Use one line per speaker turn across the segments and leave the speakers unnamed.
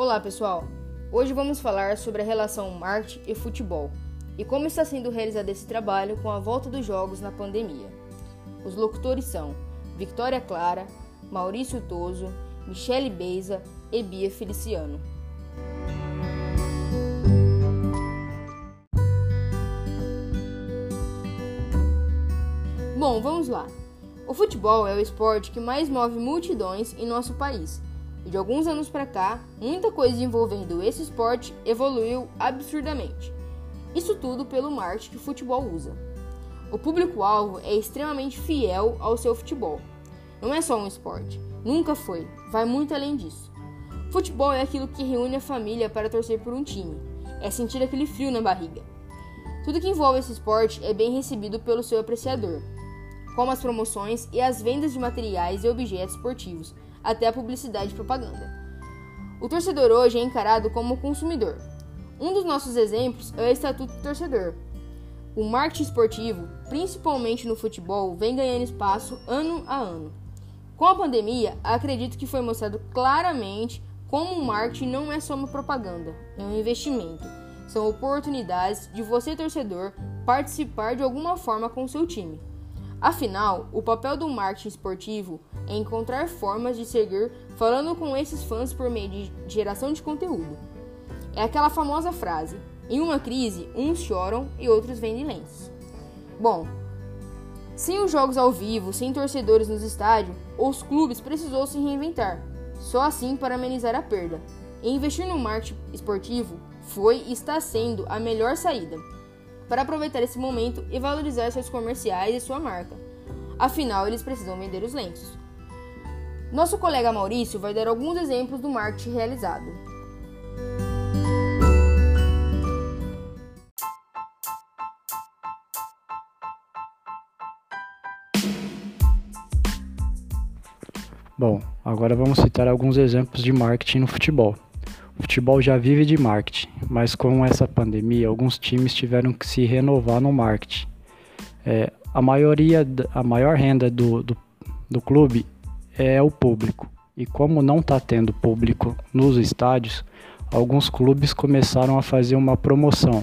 Olá pessoal! Hoje vamos falar sobre a relação marketing e futebol e como está sendo realizado esse trabalho com a volta dos jogos na pandemia. Os locutores são Victoria Clara, Maurício Toso, Michele Beiza e Bia Feliciano. Bom, vamos lá. O futebol é o esporte que mais move multidões em nosso país e de alguns anos para cá, muita coisa envolvendo esse esporte evoluiu absurdamente. Isso tudo pelo marketing que o futebol usa. O público-alvo é extremamente fiel ao seu futebol. Não é só um esporte, nunca foi, vai muito além disso. Futebol é aquilo que reúne a família para torcer por um time, é sentir aquele frio na barriga. Tudo que envolve esse esporte é bem recebido pelo seu apreciador, como as promoções e as vendas de materiais e objetos esportivos, até a publicidade e propaganda. O torcedor hoje é encarado como consumidor. Um dos nossos exemplos é o Estatuto do Torcedor. O marketing esportivo, principalmente no futebol, vem ganhando espaço ano a ano. Com a pandemia, acredito que foi mostrado claramente como o marketing não é só uma propaganda, é um investimento. São oportunidades de você, torcedor, participar de alguma forma com seu time. Afinal, o papel do marketing esportivo é encontrar formas de seguir falando com esses fãs por meio de geração de conteúdo. É aquela famosa frase: em uma crise, uns choram e outros vendem lenços. Bom, sem os jogos ao vivo, sem torcedores nos estádios, os clubes precisou se reinventar, só assim para amenizar a perda. E investir no marketing esportivo foi e está sendo a melhor saída para aproveitar esse momento e valorizar seus comerciais e sua marca. Afinal, eles precisam vender os lenços. Nosso colega Maurício vai dar alguns exemplos do marketing realizado.
Bom, agora vamos citar alguns exemplos de marketing no futebol. O futebol já vive de marketing, mas com essa pandemia, alguns times tiveram que se renovar no marketing. É, a maioria, a maior renda do, do, do clube é o público. E como não está tendo público nos estádios, alguns clubes começaram a fazer uma promoção,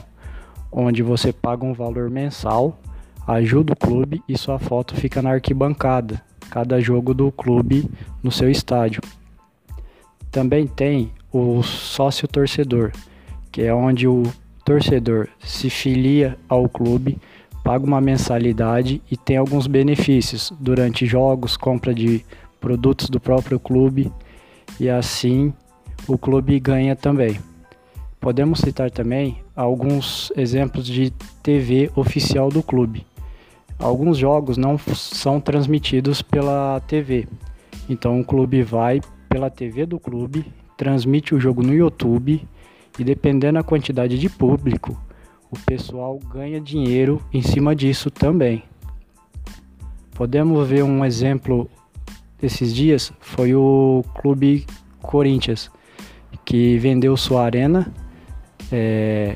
onde você paga um valor mensal, ajuda o clube e sua foto fica na arquibancada, cada jogo do clube no seu estádio. Também tem o sócio torcedor, que é onde o torcedor se filia ao clube, paga uma mensalidade e tem alguns benefícios durante jogos, compra de produtos do próprio clube e assim o clube ganha também. Podemos citar também alguns exemplos de TV oficial do clube. Alguns jogos não são transmitidos pela TV, então o clube vai pela TV do clube transmite o jogo no YouTube e dependendo da quantidade de público, o pessoal ganha dinheiro em cima disso também. Podemos ver um exemplo desses dias foi o Clube Corinthians que vendeu sua arena, é,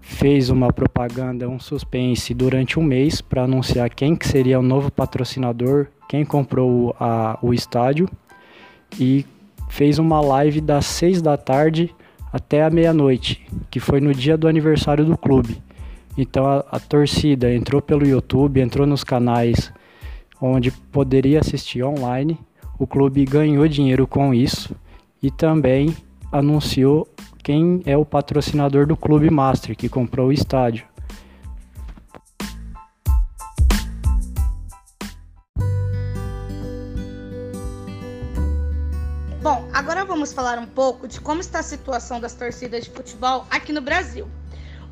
fez uma propaganda, um suspense durante um mês para anunciar quem que seria o novo patrocinador, quem comprou a, o estádio e fez uma live das 6 da tarde até a meia-noite, que foi no dia do aniversário do clube. Então a, a, torcida entrou pelo YouTube, entrou nos canais onde poderia assistir online. O clube ganhou dinheiro com isso e também anunciou quem é o patrocinador do Clube Master, que comprou o estádio.
Falar um pouco de como está a situação das torcidas de futebol aqui no Brasil.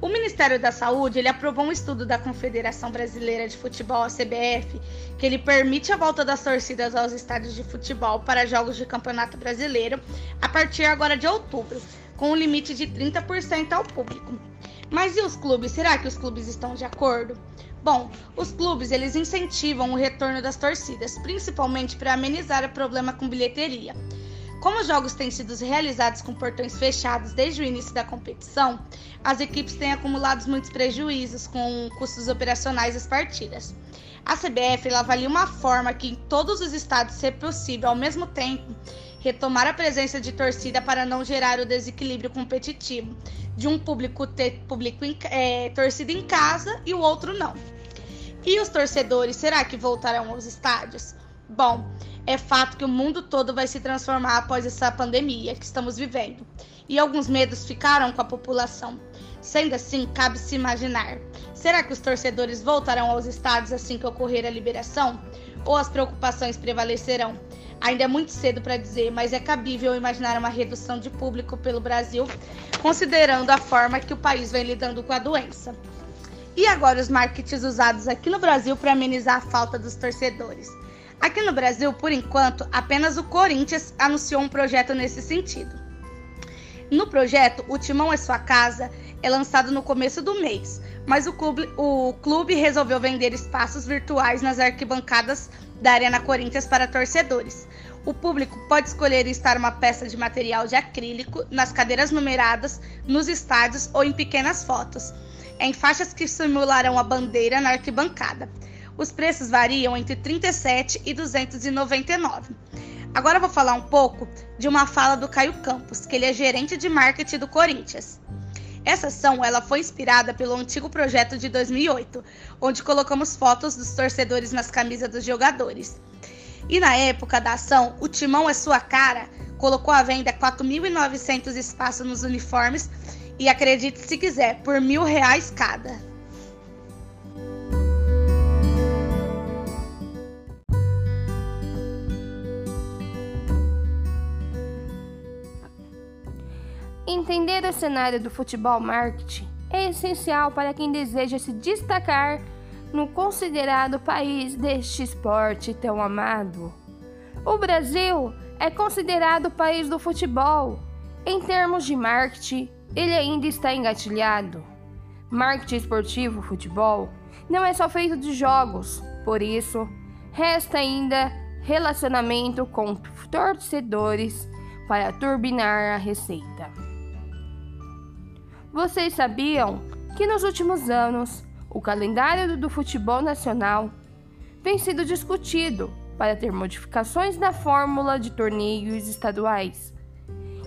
O Ministério da Saúde ele aprovou um estudo da Confederação Brasileira de Futebol, a CBF, que ele permite a volta das torcidas aos estádios de futebol para jogos de Campeonato Brasileiro a partir agora de outubro, com um limite de 30% ao público. Mas e os clubes? Será que os clubes estão de acordo? Bom, os clubes eles incentivam o retorno das torcidas, principalmente para amenizar o problema com bilheteria. Como os jogos têm sido realizados com portões fechados desde o início da competição, as equipes têm acumulado muitos prejuízos com custos operacionais das partidas. A CBF avalia uma forma que em todos os estados, se possível, ao mesmo tempo, retomar a presença de torcida para não gerar o desequilíbrio competitivo de um público ter público em, é, torcida em casa e o outro não. E os torcedores, será que voltarão aos estádios? Bom, é fato que o mundo todo vai se transformar após essa pandemia que estamos vivendo. E alguns medos ficaram com a população. Sendo assim, cabe se imaginar: será que os torcedores voltarão aos estádios assim que ocorrer a liberação? Ou as preocupações prevalecerão? Ainda é muito cedo para dizer, mas é cabível imaginar uma redução de público pelo Brasil, considerando a forma que o país vem lidando com a doença. E agora os marketings usados aqui no Brasil para amenizar a falta dos torcedores. Aqui no Brasil, por enquanto, apenas o Corinthians anunciou um projeto nesse sentido. No projeto, o Timão é Sua Casa é lançado no começo do mês, mas o clube, o clube resolveu vender espaços virtuais nas arquibancadas da Arena Corinthians para torcedores. O público pode escolher estar uma peça de material de acrílico nas cadeiras numeradas, nos estádios ou em pequenas fotos em faixas que simularão a bandeira na arquibancada. Os preços variam entre 37 e 299. Agora vou falar um pouco de uma fala do Caio Campos, que ele é gerente de marketing do Corinthians. Essa ação ela foi inspirada pelo antigo projeto de 2008, onde colocamos fotos dos torcedores nas camisas dos jogadores. E na época da ação, o Timão é sua cara colocou à venda 4.900 espaços nos uniformes e acredite se quiser, por mil reais cada.
Entender o cenário do futebol marketing é essencial para quem deseja se destacar no considerado país deste esporte tão amado. O Brasil é considerado o país do futebol. Em termos de marketing, ele ainda está engatilhado. Marketing esportivo, futebol, não é só feito de jogos, por isso, resta ainda relacionamento com torcedores para turbinar a receita. Vocês sabiam que nos últimos anos o calendário do futebol nacional vem sendo discutido para ter modificações na fórmula de torneios estaduais,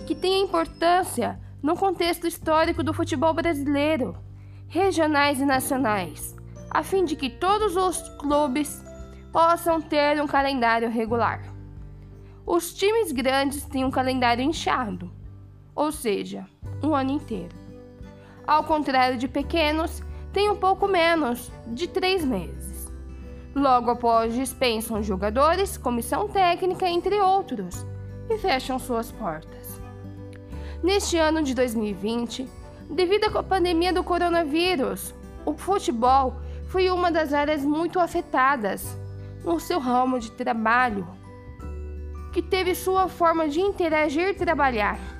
que tem importância no contexto histórico do futebol brasileiro, regionais e nacionais, a fim de que todos os clubes possam ter um calendário regular. Os times grandes têm um calendário inchado, ou seja, um ano inteiro. Ao contrário de pequenos, tem um pouco menos, de três meses. Logo após dispensam jogadores, comissão técnica, entre outros, e fecham suas portas. Neste ano de 2020, devido à pandemia do coronavírus, o futebol foi uma das áreas muito afetadas no seu ramo de trabalho, que teve sua forma de interagir e trabalhar,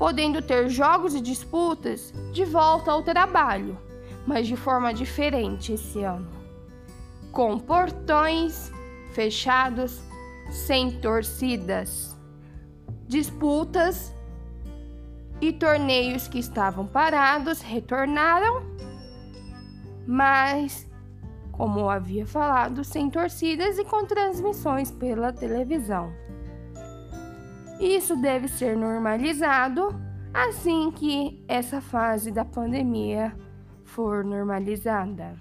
podendo ter jogos e disputas de volta ao trabalho, mas de forma diferente esse ano, com portões fechados, sem torcidas disputas e torneios que estavam parados retornaram, mas, como havia falado, sem torcidas e com transmissões pela televisão. Isso deve ser normalizado assim que essa fase da pandemia for normalizada.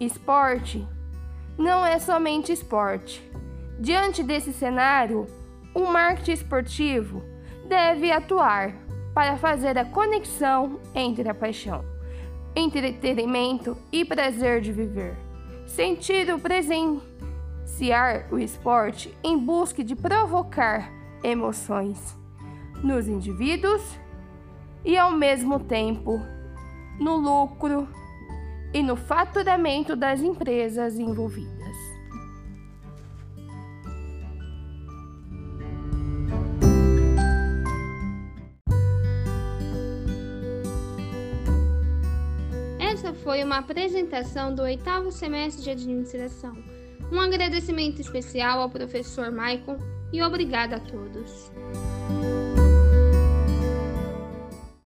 Esporte não é somente esporte Diante desse cenário, um marketing esportivo deve atuar para fazer a conexão entre a paixão, entretenimento e prazer de viver. Sentir o presenciar o esporte em busca de provocar emoções nos indivíduos e, ao mesmo tempo, no lucro e no faturamento das empresas envolvidas. foi uma apresentação do oitavo semestre de administração. Um agradecimento especial ao professor Maicon e obrigada a todos.